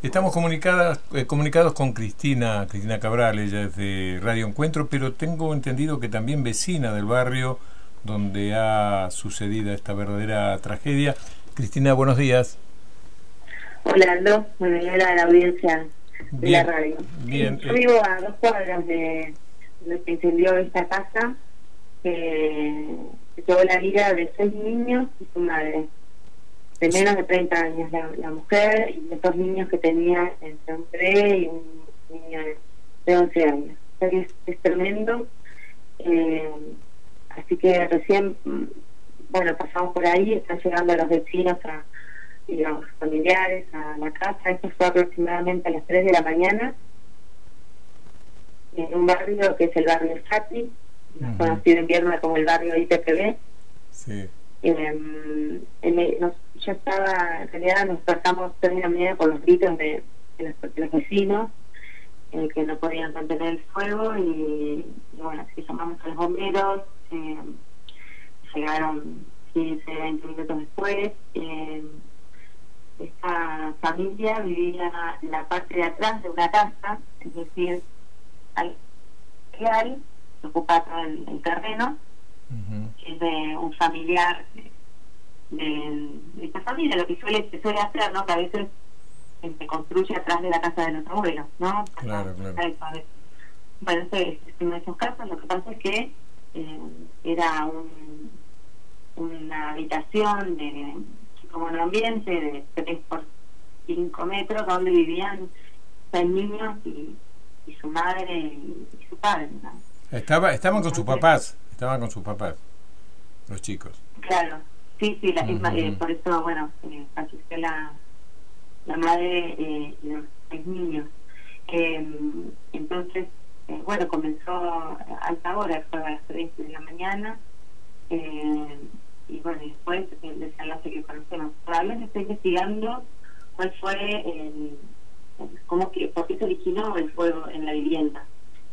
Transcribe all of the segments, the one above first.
Estamos comunicadas, eh, comunicados con Cristina, Cristina Cabral, ella es de Radio Encuentro, pero tengo entendido que también vecina del barrio donde ha sucedido esta verdadera tragedia. Cristina, buenos días. Hola Aldo, bueno, yo era la audiencia de la radio. Bien. Yo vivo a dos cuadras de donde se incendió esta casa, que se llevó la vida de seis niños y su madre de menos de 30 años la, mujer y dos niños que tenía entre un 3 y un niño de, 11 años. O sea que es, tremendo. Eh, así que recién, mm, bueno, pasamos por ahí, están llegando los vecinos a, y los familiares a la casa. Esto fue aproximadamente a las 3 de la mañana en un barrio que es el barrio Sati, conocido en Vierna como el barrio IPPB. Sí. Eh, ya estaba, en realidad nos pasamos tres por los gritos de, los, vecinos eh, que no podían contener el fuego y, bueno, así llamamos a los bomberos, eh, llegaron 15, 20 minutos después. Eh, esta familia vivía en la parte de atrás de una casa, es decir, al real, se ocupa todo el, terreno, es de un familiar de, esta familia, lo que suele, se suele hacer, ¿no? Que a veces se construye atrás de la casa de los abuelos, ¿no? Claro, claro. Bueno, este es uno de esos casos. Lo que pasa es que eh, era un, una habitación de como un ambiente de 3 por 5 metros donde vivían seis niños y, y su madre y, su padre. ¿no? Estaba, estaban con sus papás, estaban con sus papás, los chicos. Claro, Sí, sí, la, eh, por eso, bueno, eh, asistió la, la madre eh, y los seis niños. Em, entonces, eh, bueno, comenzó a alta hora, fue a las 3 de la mañana, y bueno, después el desenlace que conocemos. Se está investigando cuál fue el, cómo que, por qué se originó el fuego en la vivienda.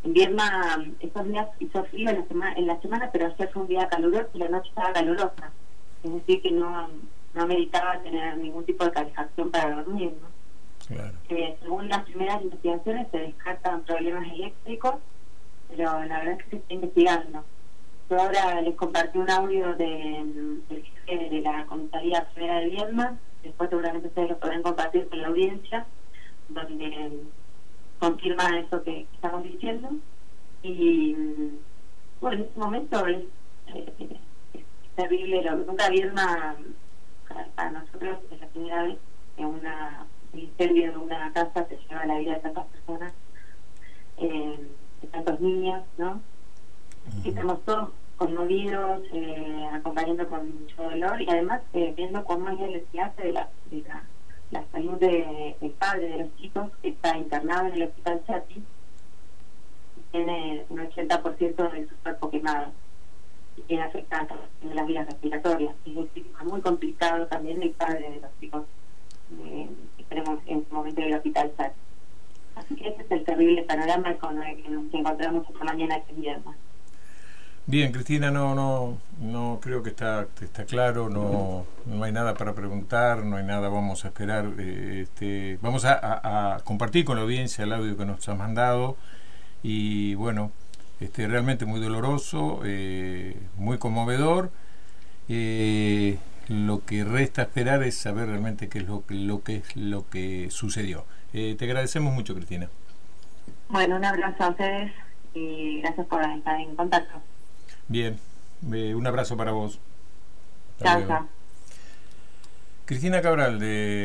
En Vierna, estos días hizo frío en la, semana, en la semana, pero ayer fue un día caluroso y la noche estaba calurosa es decir, que no, no meditaba tener ningún tipo de calefacción para dormir. ¿no? Eh, según las primeras investigaciones se descartan problemas eléctricos, pero la verdad es que se está investigando. Yo ahora les compartí un audio de, del jefe de la Comisaría Primera de Viedma, después seguramente ustedes lo podrán compartir con la audiencia, donde confirma eso que, estamos diciendo. Y bueno, en este momento es, eh, terrible, lo, nunca había una, para nosotros es la primera vez que una, un incendio de una casa se lleva la vida de tantas personas, eh, de tantos niños, ¿no? estamos todos conmovidos, eh, acompañando con mucho dolor y además eh, viendo cómo ella les hace de la, de la, la salud de, del padre de los chicos que está internado en el hospital Chati tiene un 80% de su cuerpo quemado y tiene afectadas las vías respiratorias. Es decir, es muy complicado también el padre de los chicos eh, que tenemos en este momento en el hospital SAT. Así que ese es el terrible panorama con el que nos encontramos esta mañana aquí en Viernes. Bien, Cristina, no, no, no creo que está, está claro, no, no hay nada para preguntar, no hay nada, vamos a esperar, eh, este, vamos a, compartir con la audiencia el audio que nos ha mandado y bueno, este, realmente muy doloroso, eh, muy conmovedor. Eh, lo que resta esperar es saber realmente qué es lo, lo que es lo que sucedió. Eh, te agradecemos mucho, Cristina. Bueno, un abrazo a ustedes y gracias por estar en contacto. Bien, un abrazo para vos. Chao. Cristina Cabral de